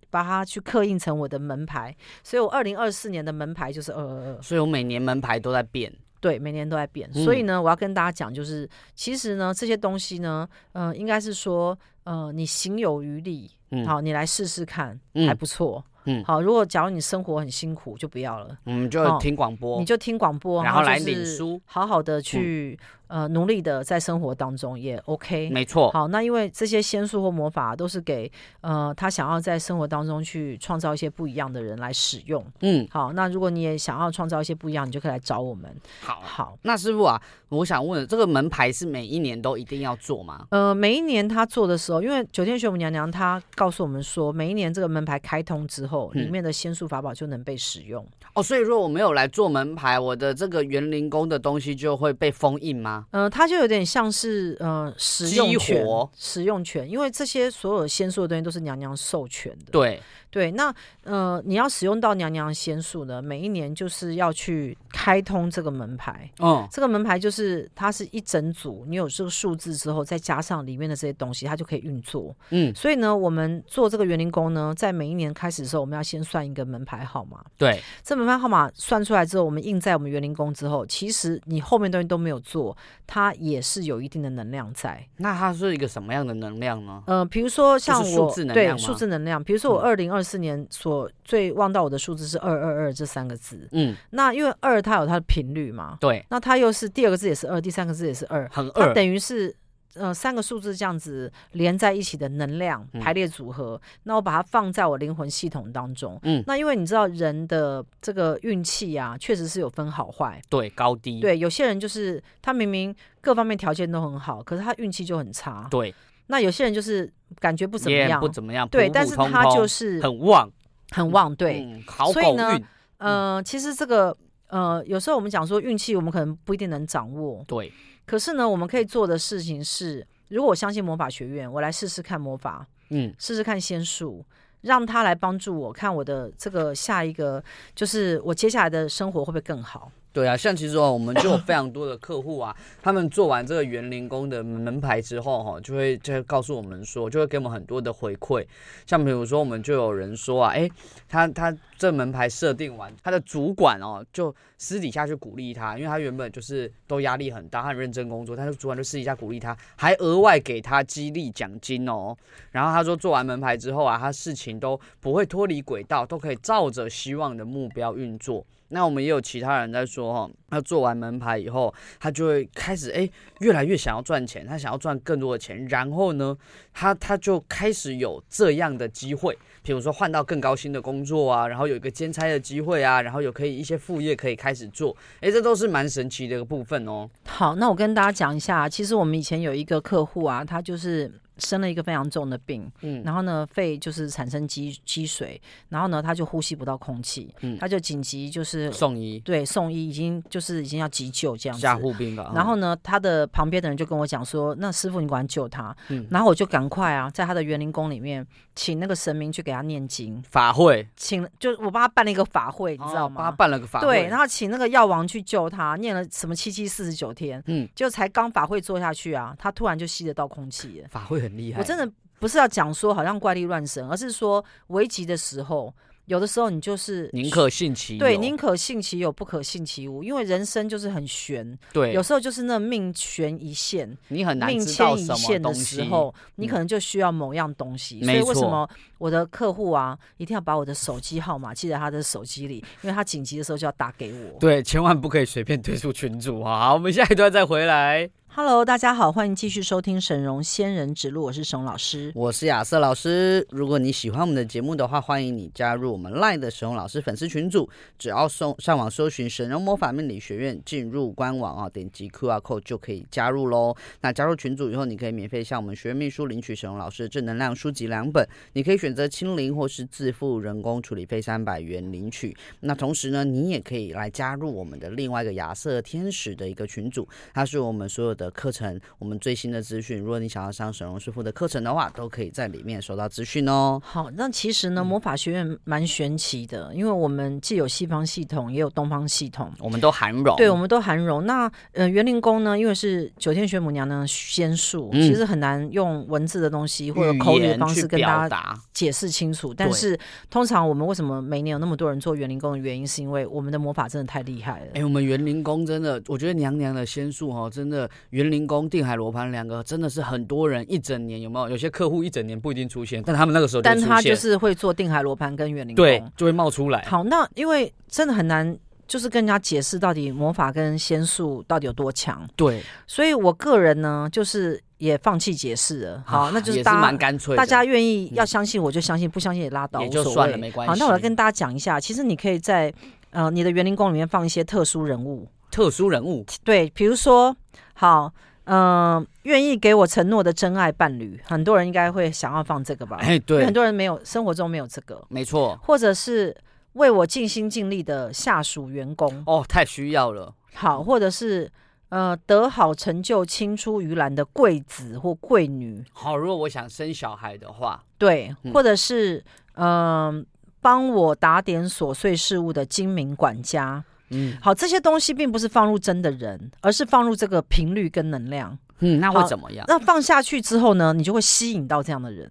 把它去刻印成我的门牌，所以我二零二四年的门牌就是二二二。所以我每年门牌都在变，对，每年都在变。嗯、所以呢，我要跟大家讲，就是其实呢，这些东西呢，嗯、呃，应该是说，呃，你行有余力，嗯，好，你来试试看，嗯、还不错。嗯，好。如果假如你生活很辛苦，就不要了。嗯，就听广播，你就听广播，然后来领书，好好的去。嗯呃，努力的在生活当中也 OK，没错。好，那因为这些仙术或魔法都是给呃他想要在生活当中去创造一些不一样的人来使用。嗯，好，那如果你也想要创造一些不一样，你就可以来找我们。好，好。那师傅啊，我想问，这个门牌是每一年都一定要做吗？呃，每一年他做的时候，因为九天玄母娘娘她告诉我们说，每一年这个门牌开通之后，里面的仙术法宝就能被使用。哦，所以说我没有来做门牌，我的这个园林宫的东西就会被封印吗？呃，它就有点像是呃使用权，使用权，因为这些所有先说的东西都是娘娘授权的。对。对，那呃，你要使用到娘娘仙术呢，每一年就是要去开通这个门牌。哦，这个门牌就是它是一整组，你有这个数字之后，再加上里面的这些东西，它就可以运作。嗯，所以呢，我们做这个园林工呢，在每一年开始的时候，我们要先算一个门牌号码。对，这门牌号码算出来之后，我们印在我们园林工之后，其实你后面东西都没有做，它也是有一定的能量在。那它是一个什么样的能量呢？呃，比如说像我数字能量对数字能量，比如说我二零二。二四年所最望到我的数字是二二二这三个字，嗯，那因为二它有它的频率嘛，对，那它又是第二个字也是二，第三个字也是二，很二，它等于是呃三个数字这样子连在一起的能量排列组合，嗯、那我把它放在我灵魂系统当中，嗯，那因为你知道人的这个运气啊，确实是有分好坏，对，高低，对，有些人就是他明明各方面条件都很好，可是他运气就很差，对。那有些人就是感觉不怎么样，不怎么样，对，但是他就是很旺，很旺，对。嗯、好所以呢，嗯、呃，其实这个呃，有时候我们讲说运气，我们可能不一定能掌握，对。可是呢，我们可以做的事情是，如果我相信魔法学院，我来试试看魔法，嗯，试试看仙术，让他来帮助我看我的这个下一个，就是我接下来的生活会不会更好。对啊，像其实哦，我们就有非常多的客户啊，他们做完这个园林工的门牌之后哈，就会就会告诉我们说，就会给我们很多的回馈。像比如说，我们就有人说啊，哎，他他这门牌设定完，他的主管哦，就私底下去鼓励他，因为他原本就是都压力很大，他很认真工作，但是主管就私底下鼓励他，还额外给他激励奖金哦。然后他说，做完门牌之后啊，他事情都不会脱离轨道，都可以照着希望的目标运作。那我们也有其他人在说哈，他做完门牌以后，他就会开始哎，越来越想要赚钱，他想要赚更多的钱，然后呢，他他就开始有这样的机会，比如说换到更高薪的工作啊，然后有一个兼差的机会啊，然后有可以一些副业可以开始做，哎，这都是蛮神奇的一个部分哦。好，那我跟大家讲一下，其实我们以前有一个客户啊，他就是。生了一个非常重的病，嗯，然后呢，肺就是产生积积水，然后呢，他就呼吸不到空气，嗯，他就紧急就是送医，对，送医已经就是已经要急救这样子，加护病房。然后呢，他的旁边的人就跟我讲说：“那师傅，你赶快救他。”嗯，然后我就赶快啊，在他的园林宫里面请那个神明去给他念经。法会，请就我帮他办了一个法会，你知道吗？帮他办了个法会，对，然后请那个药王去救他，念了什么七七四十九天，嗯，就才刚法会做下去啊，他突然就吸得到空气。了，法会很厉害，我真的。不是要讲说好像怪力乱神，而是说危急的时候，有的时候你就是宁可信其有，对，宁可信其有，不可信其无，因为人生就是很悬，对，有时候就是那命悬一线，你很难命牵一线的时候，你可能就需要某样东西。嗯、所以为什么我的客户啊，一定要把我的手机号码记在他的手机里，因为他紧急的时候就要打给我。对，千万不可以随便 退出群主啊！好，我们下一段再回来。Hello，大家好，欢迎继续收听沈荣仙人指路，我是沈老师，我是亚瑟老师。如果你喜欢我们的节目的话，欢迎你加入我们 LINE 的沈荣老师粉丝群组。只要搜上网搜寻沈荣魔法命理学院，进入官网啊，点击 QR code 就可以加入喽。那加入群组以后，你可以免费向我们学院秘书领取沈嵘老师的正能量书籍两本，你可以选择清零或是自付人工处理费三百元领取。那同时呢，你也可以来加入我们的另外一个亚瑟天使的一个群组，它是我们所有的课程，我们最新的资讯。如果你想要上沈荣师傅的课程的话，都可以在里面收到资讯哦。好，那其实呢，魔法学院蛮玄奇的，因为我们既有西方系统，也有东方系统，我们都含容。对，我们都含容。那呃，园林宫呢，因为是九天玄母娘娘的仙术，嗯、其实很难用文字的东西或者口语的方式跟大家解释清楚。但是通常我们为什么每年有那么多人做园林宫的原因，是因为我们的魔法真的太厉害了。哎，我们园林宫真的，我觉得娘娘的仙术哈，真的元灵。宫定海罗盘两个真的是很多人一整年有没有？有些客户一整年不一定出现，但他们那个时候，但他就是会做定海罗盘跟园林工，对，就会冒出来。好，那因为真的很难，就是跟人家解释到底魔法跟仙术到底有多强。对，所以我个人呢，就是也放弃解释了。好，啊、那就是大家蛮干脆，大家愿意要相信我就相信，嗯、不相信也拉倒，也就算了，没关系。好，那我来跟大家讲一下，其实你可以在呃你的园林宫里面放一些特殊人物，特殊人物，对，比如说好。嗯，愿意给我承诺的真爱伴侣，很多人应该会想要放这个吧？哎，对，很多人没有生活中没有这个，没错，或者是为我尽心尽力的下属员工，哦，太需要了。好，或者是呃得好成就、青出于蓝的贵子或贵女。好，如果我想生小孩的话，对，或者是嗯、呃、帮我打点琐碎事务的精明管家。嗯，好，这些东西并不是放入真的人，而是放入这个频率跟能量。嗯，那会怎么样？那放下去之后呢，你就会吸引到这样的人。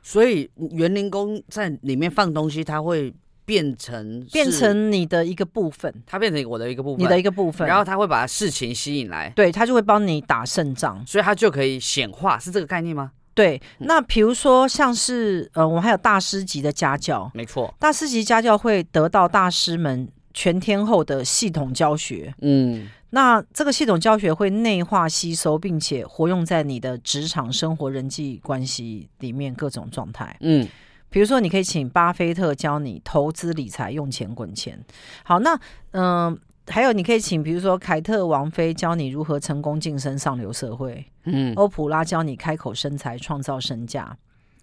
所以园林工在里面放东西，它会变成变成你的一个部分，它变成我的一个部分，你的一个部分，然后它会把事情吸引来，对，它就会帮你打胜仗，所以它就可以显化，是这个概念吗？对，那比如说像是呃，我们还有大师级的家教，没错，大师级家教会得到大师们。全天候的系统教学，嗯，那这个系统教学会内化吸收，并且活用在你的职场、生活、人际关系里面各种状态，嗯，比如说你可以请巴菲特教你投资理财、用钱滚钱，好，那嗯、呃，还有你可以请比如说凯特王妃教你如何成功晋升上流社会，嗯，欧普拉教你开口生财、创造身价。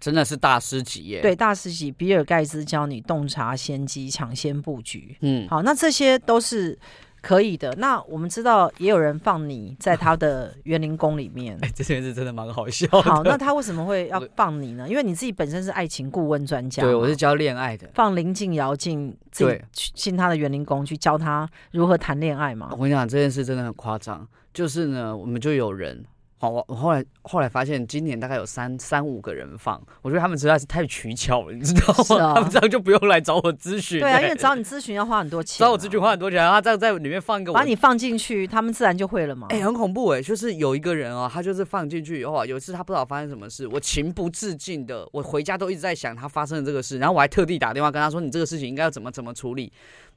真的是大师级耶！对，大师级。比尔盖茨教你洞察先机，抢先布局。嗯，好，那这些都是可以的。那我们知道，也有人放你在他的园林宫里面。哎，这件事真的蛮好笑。好，那他为什么会要放你呢？因为你自己本身是爱情顾问专家。对，我是教恋爱的。放林静瑶进自己进他的园林宫去教他如何谈恋爱嘛？我跟你讲，这件事真的很夸张。就是呢，我们就有人。好，我我后来后来发现，今年大概有三三五个人放，我觉得他们实在是太取巧了，你知道吗？啊、他们这样就不用来找我咨询。对啊，因为找你咨询要花很多钱，找我咨询花很多钱，然后这样在里面放一个，把你放进去，他们自然就会了嘛。哎、欸，很恐怖哎、欸，就是有一个人哦，他就是放进去以后啊，有一次他不知道发生什么事，我情不自禁的，我回家都一直在想他发生的这个事，然后我还特地打电话跟他说，你这个事情应该要怎么怎么处理。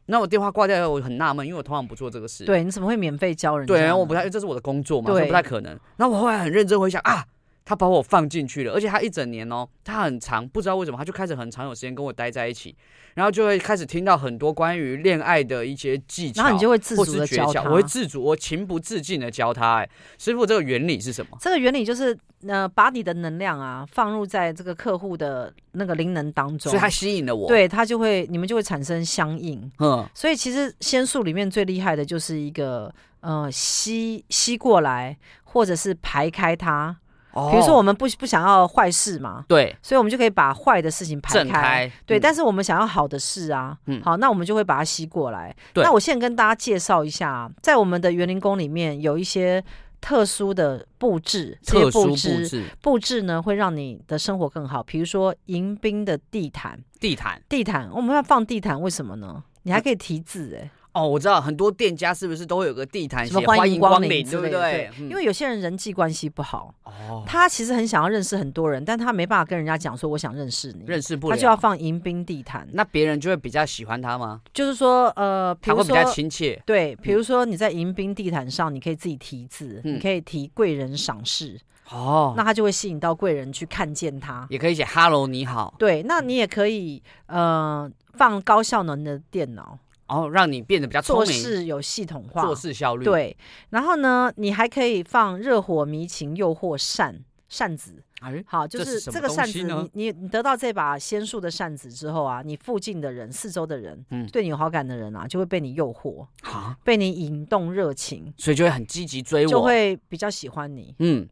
那我电话挂掉以后，我很纳闷，因为我通常不做这个事。对，你怎么会免费教人？对，然后我不太，这是我的工作嘛，对不太可能。那我后来很认真回想啊，他把我放进去了，而且他一整年哦，他很长，不知道为什么他就开始很长有时间跟我待在一起，然后就会开始听到很多关于恋爱的一些技巧，然后你就会自主的教他，我会自主，我情不自禁的教他。哎，师傅，这个原理是什么？这个原理就是。呃把你的能量啊放入在这个客户的那个灵能当中，所以他吸引了我，对他就会你们就会产生相应。嗯，所以其实仙术里面最厉害的就是一个呃吸吸过来，或者是排开它。哦，比如说我们不不想要坏事嘛，对，所以我们就可以把坏的事情排开。开对，嗯，但是我们想要好的事啊，嗯，好，那我们就会把它吸过来。那我现在跟大家介绍一下，在我们的园林宫里面有一些。特殊的布置，这些布置布置呢，会让你的生活更好。比如说迎宾的地毯，地毯，地毯，我们要放地毯，为什么呢？你还可以题字，哎。哦，我知道很多店家是不是都会有个地毯什么欢迎光临，对不对？对，因为有些人人际关系不好，哦，他其实很想要认识很多人，但他没办法跟人家讲说我想认识你，认识不了，他就要放迎宾地毯。那别人就会比较喜欢他吗？就是说，呃，他会比较亲切。对，比如说你在迎宾地毯上，你可以自己提字，你可以提贵人赏识，哦，那他就会吸引到贵人去看见他。也可以写 “Hello，你好”。对，那你也可以呃放高效能的电脑。然后让你变得比较聪明，做事有系统化，做事效率。对，然后呢，你还可以放热火迷情诱惑扇扇子。哎，好，就是这个扇子，你你你得到这把仙术的扇子之后啊，你附近的人、四周的人，嗯，对你有好感的人啊，就会被你诱惑，好，被你引动热情，所以就会很积极追我，就会比较喜欢你。嗯，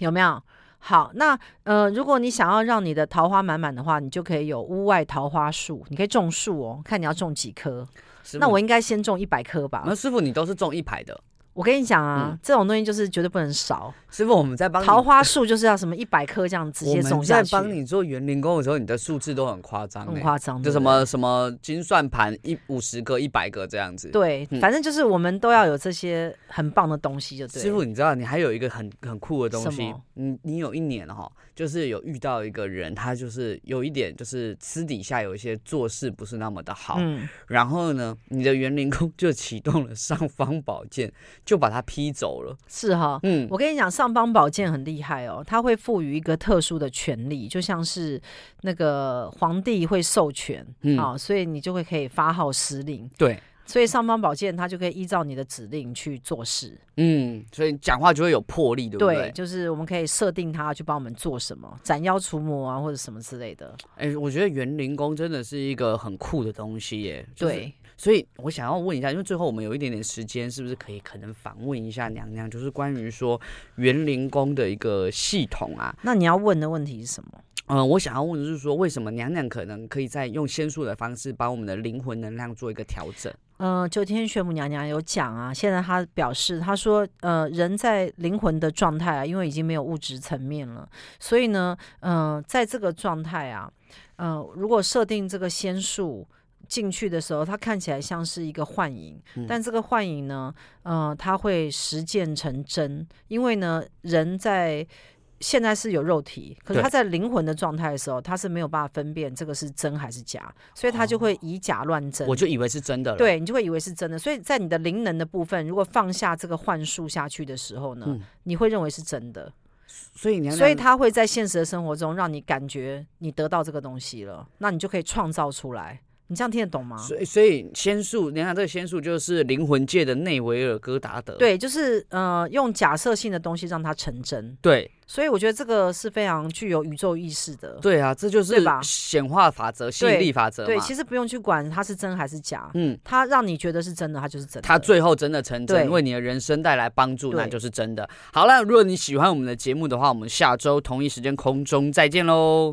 有没有？好，那呃，如果你想要让你的桃花满满的话，你就可以有屋外桃花树，你可以种树哦，看你要种几棵。那我应该先种一百棵吧？那师傅，你都是种一排的。我跟你讲啊，嗯、这种东西就是绝对不能少。师傅，我们在帮桃花树就是要什么一百棵这样直接种下去。在帮你做园林工的时候，你的数字都很夸张、欸，很夸张，就什么什么金算盘一五十个、一百个这样子。对，嗯、反正就是我们都要有这些很棒的东西，就对。师傅，你知道你还有一个很很酷的东西，你你有一年哈，就是有遇到一个人，他就是有一点就是私底下有一些做事不是那么的好，嗯，然后呢，你的园林工就启动了尚方宝剑，就把他劈。走了是哈，嗯，我跟你讲，尚方宝剑很厉害哦，他会赋予一个特殊的权利，就像是那个皇帝会授权，嗯，啊，所以你就会可以发号施令，对，所以尚方宝剑它就可以依照你的指令去做事。嗯，所以讲话就会有魄力，对不对？对，就是我们可以设定它去帮我们做什么，斩妖除魔啊，或者什么之类的。哎、欸，我觉得园林工真的是一个很酷的东西耶。就是、对，所以我想要问一下，因为最后我们有一点点时间，是不是可以可能访问一下娘娘，就是关于说园林宫的一个系统啊？那你要问的问题是什么？嗯、呃，我想要问的是说，为什么娘娘可能可以在用仙术的方式，把我们的灵魂能量做一个调整？嗯、呃，九天玄母娘娘有讲啊，现在她表示，她说，呃，人在灵魂的状态啊，因为已经没有物质层面了，所以呢，嗯、呃，在这个状态啊，嗯、呃，如果设定这个仙术进去的时候，它看起来像是一个幻影，嗯、但这个幻影呢，嗯、呃，它会实践成真，因为呢，人在。现在是有肉体，可是他在灵魂的状态的时候，他是没有办法分辨这个是真还是假，所以他就会以假乱真。我就以为是真的了。对，你就会以为是真的。所以在你的灵能的部分，如果放下这个幻术下去的时候呢，嗯、你会认为是真的。所以你，所以他会在现实的生活中让你感觉你得到这个东西了，那你就可以创造出来。你这样听得懂吗？所以，所以仙术，你看这个仙术就是灵魂界的内维尔戈达德。对，就是呃，用假设性的东西让它成真。对，所以我觉得这个是非常具有宇宙意识的。对啊，这就是显化法则、吸引力法则。对，其实不用去管它是真还是假。嗯，它让你觉得是真的，它就是真的。它最后真的成真，为你的人生带来帮助，那就是真的。好了，如果你喜欢我们的节目的话，我们下周同一时间空中再见喽。